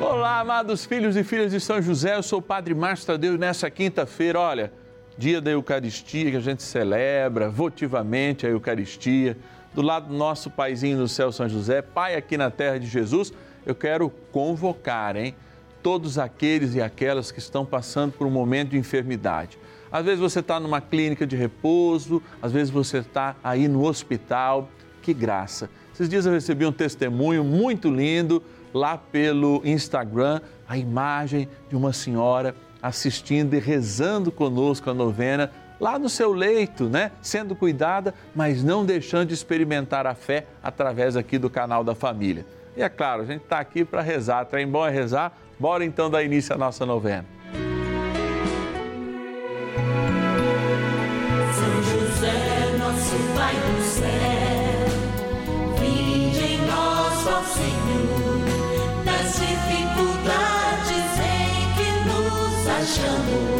Olá, amados filhos e filhas de São José, eu sou o Padre Márcio Tadeu e nessa quinta-feira, olha, dia da Eucaristia que a gente celebra votivamente a Eucaristia, do lado do nosso paizinho no céu, São José, pai aqui na terra de Jesus, eu quero convocar, hein, todos aqueles e aquelas que estão passando por um momento de enfermidade. Às vezes você está numa clínica de repouso, às vezes você está aí no hospital, que graça. Esses dias eu recebi um testemunho muito lindo lá pelo Instagram a imagem de uma senhora assistindo e rezando conosco a novena lá no seu leito, né? Sendo cuidada, mas não deixando de experimentar a fé através aqui do canal da família. E é claro, a gente está aqui para rezar, trem bom é rezar. Bora então dar início à nossa novena. Nos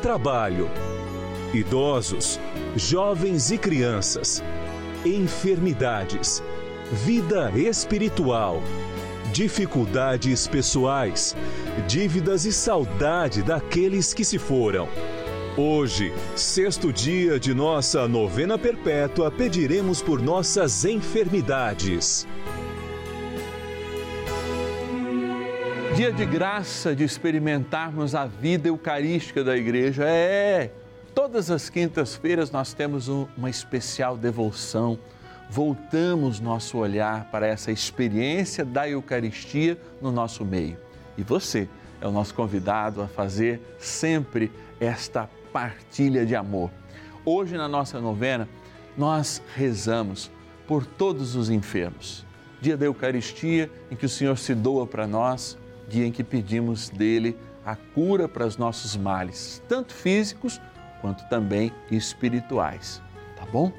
trabalho, idosos, jovens e crianças, enfermidades, vida espiritual, dificuldades pessoais, dívidas e saudade daqueles que se foram. Hoje, sexto dia de nossa novena perpétua, pediremos por nossas enfermidades. Dia de graça de experimentarmos a vida eucarística da igreja. É, todas as quintas-feiras nós temos um- uma especial devoção. Voltamos nosso olhar para essa experiência da Eucaristia no nosso meio. E você é o nosso convidado a fazer sempre esta partilha de amor. Hoje, na nossa novena, nós rezamos por todos os enfermos. Dia da Eucaristia, em que o Senhor se doa para nós, dia em que pedimos dele a cura para os nossos males, tanto físicos quanto também espirituais. Tá bom?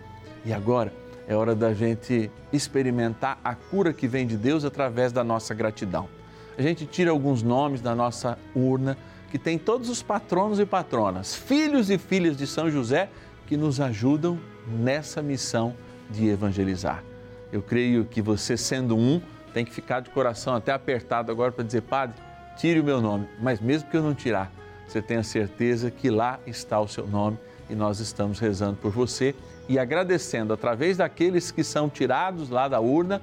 E agora é hora da gente experimentar a cura que vem de Deus através da nossa gratidão. A gente tira alguns nomes da nossa urna que tem todos os patronos e patronas, filhos e filhas de São José que nos ajudam nessa missão de evangelizar. Eu creio que você, sendo um, tem que ficar de coração até apertado agora para dizer, Padre, tire o meu nome. Mas mesmo que eu não tirar, você tenha certeza que lá está o seu nome e nós estamos rezando por você e agradecendo através daqueles que são tirados lá da urna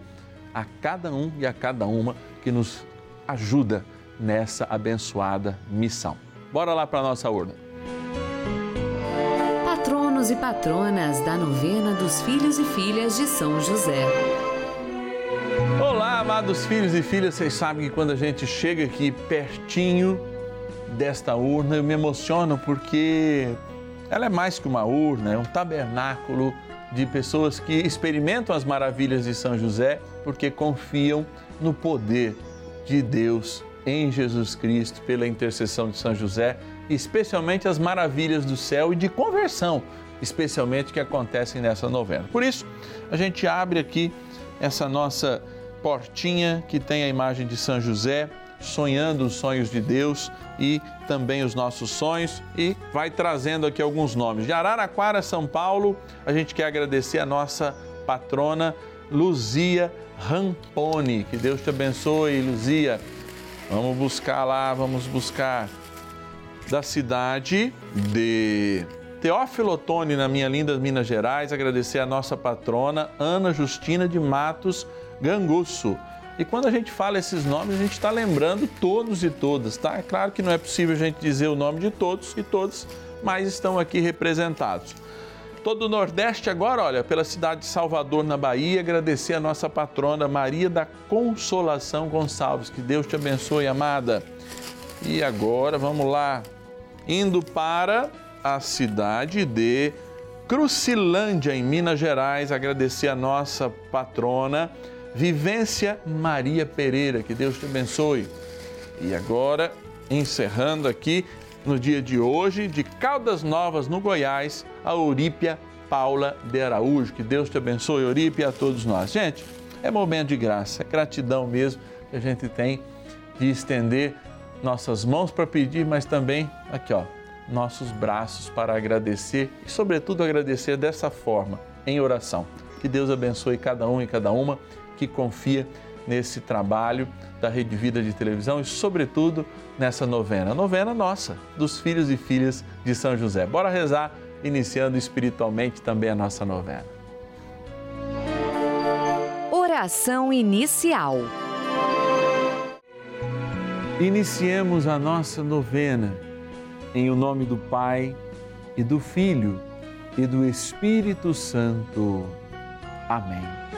a cada um e a cada uma que nos ajuda nessa abençoada missão. Bora lá para a nossa urna. Patronos e patronas da novena dos filhos e filhas de São José. Amados filhos e filhas, vocês sabem que quando a gente chega aqui pertinho desta urna, eu me emociono porque ela é mais que uma urna, é um tabernáculo de pessoas que experimentam as maravilhas de São José porque confiam no poder de Deus em Jesus Cristo pela intercessão de São José, especialmente as maravilhas do céu e de conversão, especialmente que acontecem nessa novena. Por isso, a gente abre aqui essa nossa portinha que tem a imagem de São José, sonhando os sonhos de Deus e também os nossos sonhos e vai trazendo aqui alguns nomes. De Araraquara, São Paulo, a gente quer agradecer a nossa patrona Luzia Ramponi. Que Deus te abençoe, Luzia. Vamos buscar lá, vamos buscar da cidade de Teófilo Otoni, na minha linda Minas Gerais, agradecer a nossa patrona Ana Justina de Matos Gangusso. E quando a gente fala esses nomes, a gente está lembrando todos e todas, tá? É claro que não é possível a gente dizer o nome de todos e todas, mas estão aqui representados. Todo o Nordeste agora, olha, pela cidade de Salvador, na Bahia, agradecer a nossa patrona Maria da Consolação Gonçalves. Que Deus te abençoe, amada. E agora, vamos lá, indo para a cidade de Crucilândia, em Minas Gerais, agradecer a nossa patrona Vivência Maria Pereira. Que Deus te abençoe. E agora, encerrando aqui no dia de hoje, de Caldas Novas, no Goiás, a Eurípia Paula de Araújo. Que Deus te abençoe, Eurípia, e a todos nós. Gente, é momento de graça, é gratidão mesmo que a gente tem de estender nossas mãos para pedir, mas também aqui, ó, nossos braços para agradecer e, sobretudo, agradecer dessa forma, em oração. Que Deus abençoe cada um e cada uma que confia nesse trabalho da Rede Vida de Televisão e, sobretudo, nessa novena. Novena nossa, dos filhos e filhas de São José. Bora rezar, iniciando espiritualmente também a nossa novena. Oração inicial. Iniciemos a nossa novena em o nome do Pai e do Filho e do Espírito Santo. Amém.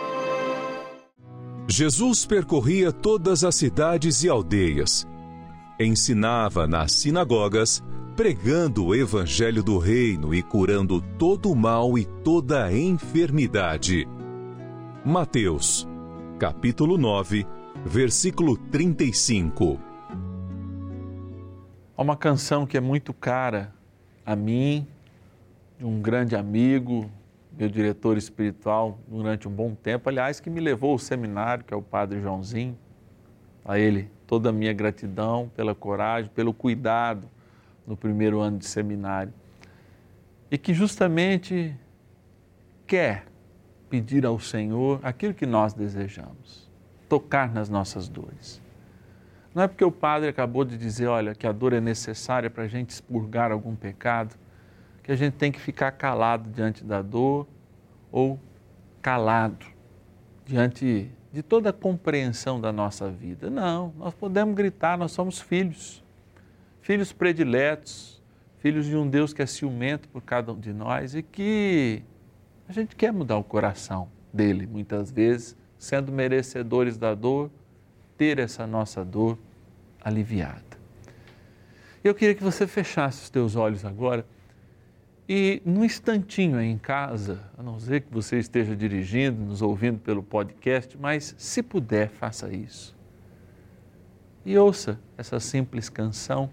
Jesus percorria todas as cidades e aldeias, ensinava nas sinagogas, pregando o evangelho do reino e curando todo o mal e toda a enfermidade. Mateus, capítulo 9, versículo 35. Há uma canção que é muito cara a mim, um grande amigo, meu diretor espiritual durante um bom tempo, aliás, que me levou ao seminário, que é o Padre Joãozinho. A ele toda a minha gratidão pela coragem, pelo cuidado no primeiro ano de seminário. E que justamente quer pedir ao Senhor aquilo que nós desejamos, tocar nas nossas dores. Não é porque o padre acabou de dizer, olha, que a dor é necessária para a gente expurgar algum pecado, que a gente tem que ficar calado diante da dor ou calado diante de toda a compreensão da nossa vida. Não, nós podemos gritar, nós somos filhos. filhos prediletos, filhos de um Deus que é ciumento por cada um de nós e que a gente quer mudar o coração dele, muitas vezes, sendo merecedores da dor, ter essa nossa dor aliviada. Eu queria que você fechasse os teus olhos agora e num instantinho aí em casa, a não ser que você esteja dirigindo, nos ouvindo pelo podcast, mas se puder, faça isso. E ouça essa simples canção,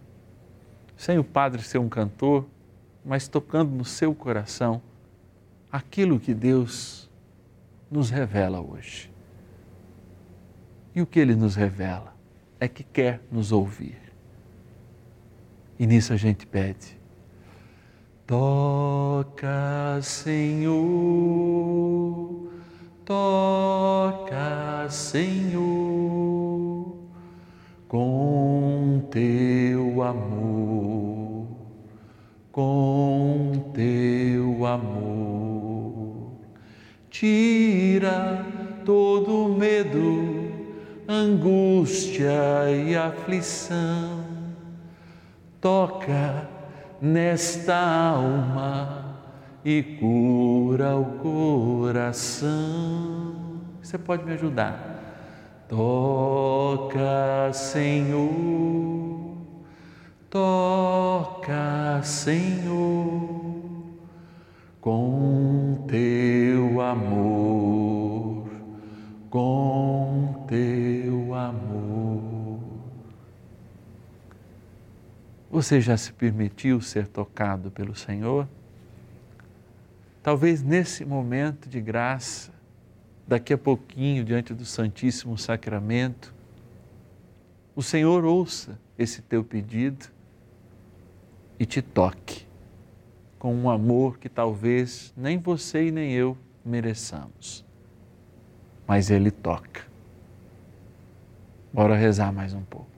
sem o padre ser um cantor, mas tocando no seu coração aquilo que Deus nos revela hoje. E o que ele nos revela é que quer nos ouvir. E nisso a gente pede Toca, Senhor, toca, Senhor, com teu amor, com teu amor. Tira todo medo, angústia e aflição. Toca nesta alma e cura o coração. Você pode me ajudar? Toca, Senhor, toca, Senhor, com teu amor, Você já se permitiu ser tocado pelo Senhor? Talvez nesse momento de graça, daqui a pouquinho, diante do Santíssimo Sacramento, o Senhor ouça esse teu pedido e te toque com um amor que talvez nem você e nem eu mereçamos. Mas Ele toca. Bora rezar mais um pouco.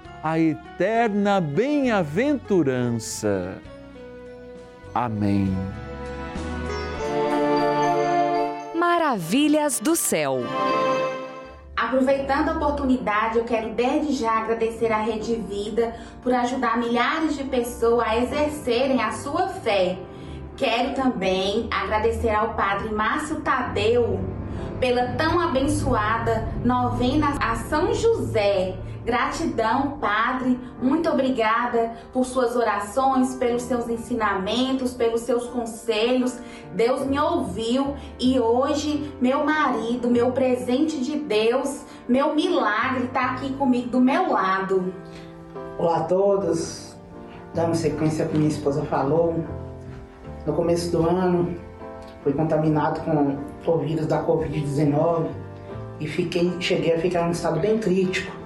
a eterna bem-aventurança. Amém. Maravilhas do céu. Aproveitando a oportunidade, eu quero desde já agradecer à Rede Vida por ajudar milhares de pessoas a exercerem a sua fé. Quero também agradecer ao Padre Márcio Tadeu pela tão abençoada novena a São José. Gratidão, Padre, muito obrigada por suas orações, pelos seus ensinamentos, pelos seus conselhos. Deus me ouviu e hoje meu marido, meu presente de Deus, meu milagre está aqui comigo do meu lado. Olá a todos, dando sequência ao que minha esposa falou. no começo do ano, fui contaminado com o vírus da Covid-19 e fiquei, cheguei a ficar em um estado bem crítico,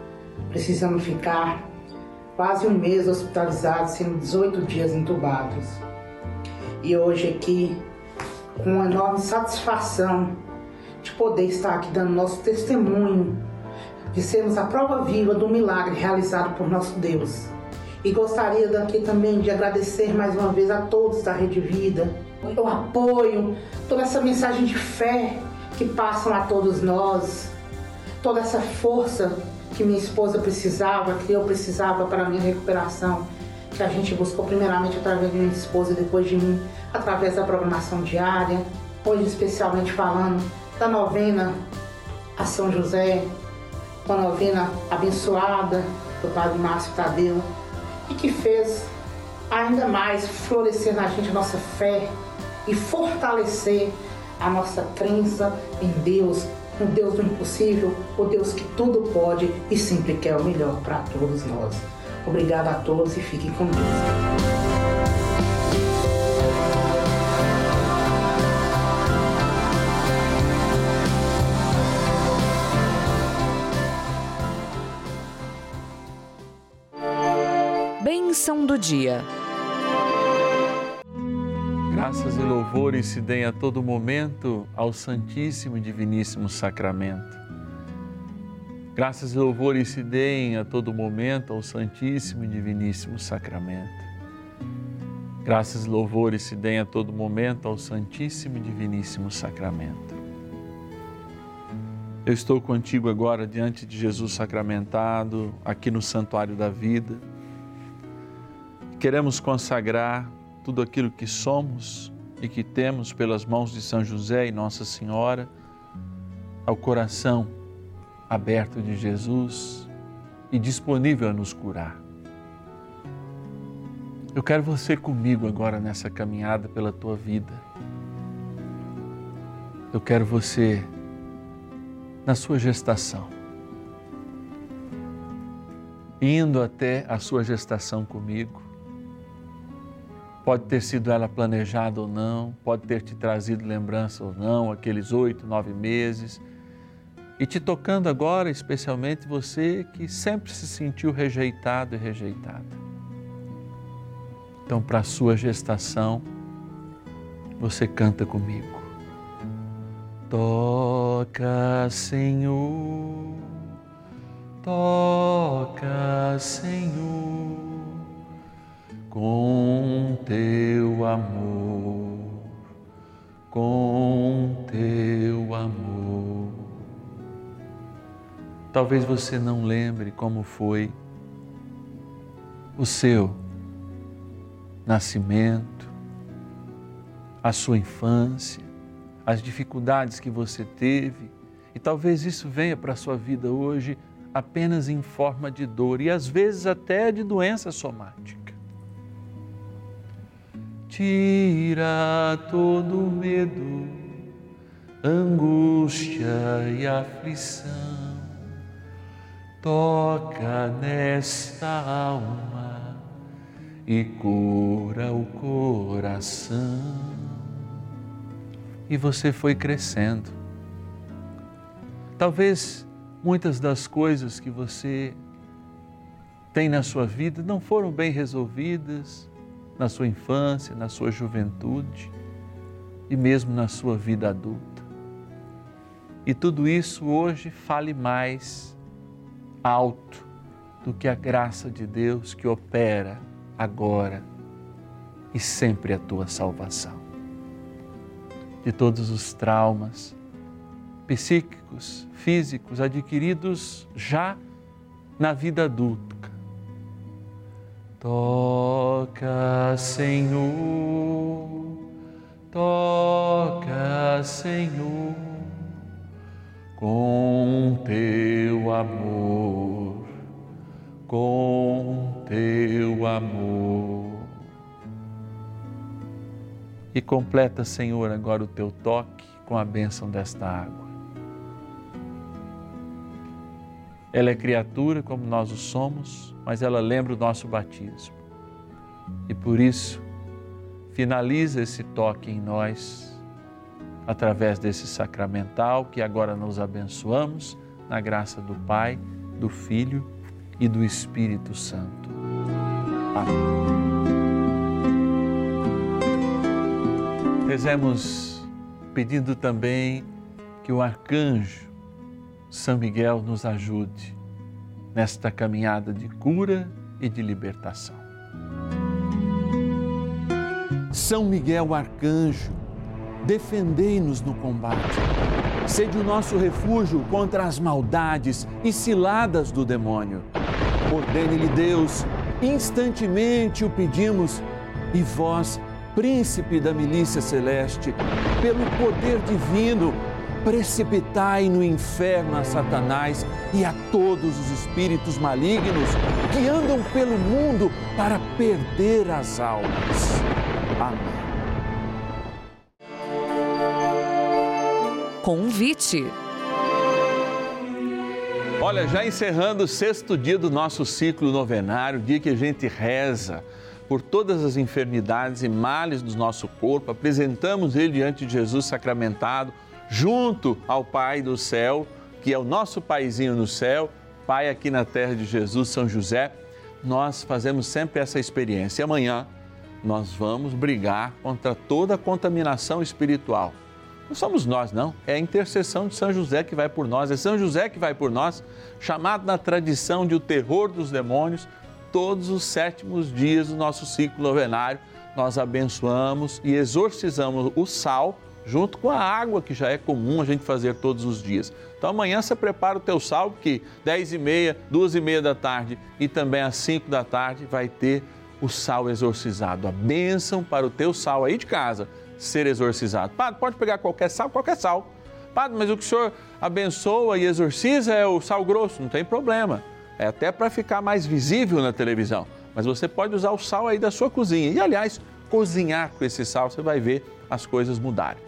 precisando ficar quase um mês hospitalizado, sendo 18 dias entubados. E hoje aqui, com uma enorme satisfação de poder estar aqui dando nosso testemunho, de sermos a prova viva do milagre realizado por nosso Deus. E gostaria daqui também de agradecer mais uma vez a todos da Rede Vida, o apoio, toda essa mensagem de fé que passam a todos nós, toda essa força que minha esposa precisava, que eu precisava para a minha recuperação, que a gente buscou primeiramente através de minha esposa e depois de mim, através da programação diária, hoje especialmente falando da novena a São José, uma novena abençoada do Padre Márcio Tadeu, e que fez ainda mais florescer na gente a nossa fé e fortalecer a nossa crença em Deus, no Deus do impossível, o Deus que tudo pode e sempre quer o melhor para todos nós. Obrigada a todos e fiquem com Deus. Bênção do dia. Graças e louvores se deem a todo momento ao Santíssimo e Diviníssimo Sacramento. Graças e louvores se deem a todo momento ao Santíssimo e Diviníssimo Sacramento. Graças e louvores se deem a todo momento ao Santíssimo e Diviníssimo Sacramento. Eu estou contigo agora diante de Jesus sacramentado, aqui no Santuário da Vida. Queremos consagrar tudo aquilo que somos e que temos pelas mãos de São José e Nossa Senhora ao coração aberto de Jesus e disponível a nos curar. Eu quero você comigo agora nessa caminhada pela tua vida. Eu quero você na sua gestação, indo até a sua gestação comigo Pode ter sido ela planejada ou não, pode ter te trazido lembrança ou não, aqueles oito, nove meses. E te tocando agora, especialmente você que sempre se sentiu rejeitado e rejeitada. Então, para a sua gestação, você canta comigo. Toca, Senhor, toca, Senhor com teu amor, com teu amor. Talvez você não lembre como foi o seu nascimento, a sua infância, as dificuldades que você teve, e talvez isso venha para a sua vida hoje apenas em forma de dor e às vezes até de doença somática tira todo medo, angústia e aflição. Toca nesta alma e cura o coração. E você foi crescendo. Talvez muitas das coisas que você tem na sua vida não foram bem resolvidas, na sua infância, na sua juventude e mesmo na sua vida adulta. E tudo isso hoje fale mais alto do que a graça de Deus que opera agora e sempre a tua salvação. De todos os traumas psíquicos, físicos adquiridos já na vida adulta Toca, Senhor, toca, Senhor, com teu amor, com teu amor. E completa, Senhor, agora o teu toque com a bênção desta água. Ela é criatura como nós o somos, mas ela lembra o nosso batismo. E por isso, finaliza esse toque em nós, através desse sacramental que agora nos abençoamos, na graça do Pai, do Filho e do Espírito Santo. Amém. Rezemos pedindo também que o arcanjo São Miguel nos ajude nesta caminhada de cura e de libertação. São Miguel arcanjo, defendei-nos no combate. Sede o nosso refúgio contra as maldades e ciladas do demônio. Ordene-lhe Deus, instantemente o pedimos, e vós, príncipe da milícia celeste, pelo poder divino, precipitai no inferno a Satanás e a todos os espíritos malignos que andam pelo mundo para perder as almas. Amém. Convite. Olha, já encerrando o sexto dia do nosso ciclo novenário, dia que a gente reza por todas as enfermidades e males do nosso corpo, apresentamos ele diante de Jesus sacramentado, junto ao Pai do céu, que é o nosso paizinho no céu, Pai aqui na terra de Jesus, São José. Nós fazemos sempre essa experiência. E amanhã nós vamos brigar contra toda contaminação espiritual. Não somos nós, não. É a intercessão de São José que vai por nós. É São José que vai por nós, chamado na tradição de o terror dos demônios, todos os sétimos dias do nosso ciclo novenário. Nós abençoamos e exorcizamos o sal junto com a água que já é comum a gente fazer todos os dias. Então amanhã você prepara o teu sal, que 10 e meia, 2 e meia da tarde e também às 5 da tarde vai ter o sal exorcizado, a bênção para o teu sal aí de casa ser exorcizado. Padre, pode pegar qualquer sal, qualquer sal. Padre, mas o que o senhor abençoa e exorciza é o sal grosso, não tem problema. É até para ficar mais visível na televisão. Mas você pode usar o sal aí da sua cozinha. E, aliás, cozinhar com esse sal, você vai ver as coisas mudarem.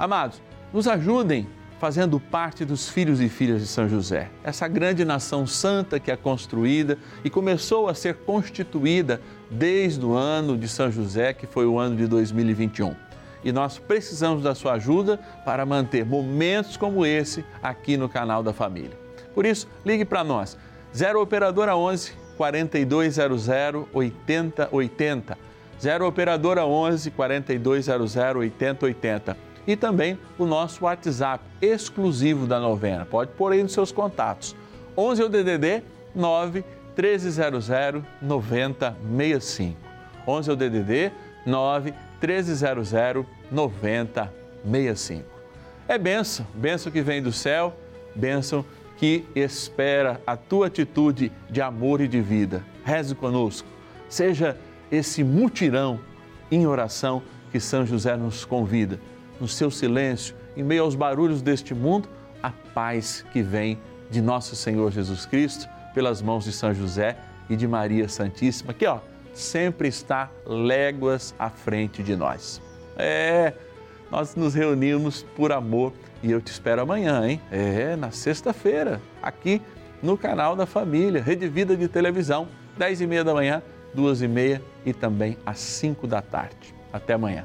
Amados, nos ajudem fazendo parte dos filhos e filhas de São José, essa grande nação santa que é construída e começou a ser constituída desde o ano de São José, que foi o ano de 2021. E nós precisamos da sua ajuda para manter momentos como esse aqui no canal da família. Por isso, ligue para nós, 0 Operadora 11 4200 8080. 0 Operadora 11 4200 8080 e também o nosso WhatsApp exclusivo da novena. Pode pôr aí nos seus contatos. 11 é o DDD 9 1300 9065. 11 é o DDD 9 1300 9065. É benção, benção que vem do céu, benção que espera a tua atitude de amor e de vida. Reze conosco. Seja esse mutirão em oração que São José nos convida no seu silêncio, em meio aos barulhos deste mundo, a paz que vem de nosso Senhor Jesus Cristo, pelas mãos de São José e de Maria Santíssima, que ó, sempre está léguas à frente de nós. É, nós nos reunimos por amor e eu te espero amanhã, hein? É, na sexta-feira, aqui no canal da Família, Rede Vida de Televisão, 10 e meia da manhã, duas e meia e também às 5 da tarde. Até amanhã.